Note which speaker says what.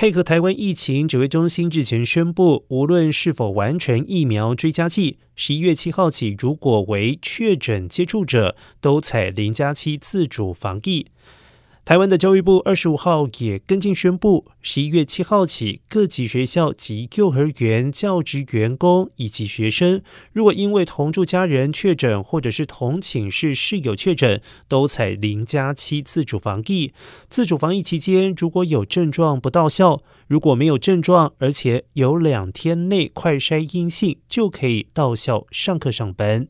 Speaker 1: 配合台湾疫情指挥中心日前宣布，无论是否完成疫苗追加剂，十一月七号起，如果为确诊接触者，都采零加七自主防疫。台湾的教育部二十五号也跟进宣布，十一月七号起，各级学校及幼儿园教职员工以及学生，如果因为同住家人确诊，或者是同寝室室友确诊，都采零加七自主防疫。自主防疫期间，如果有症状不到校，如果没有症状，而且有两天内快筛阴性，就可以到校上课上班。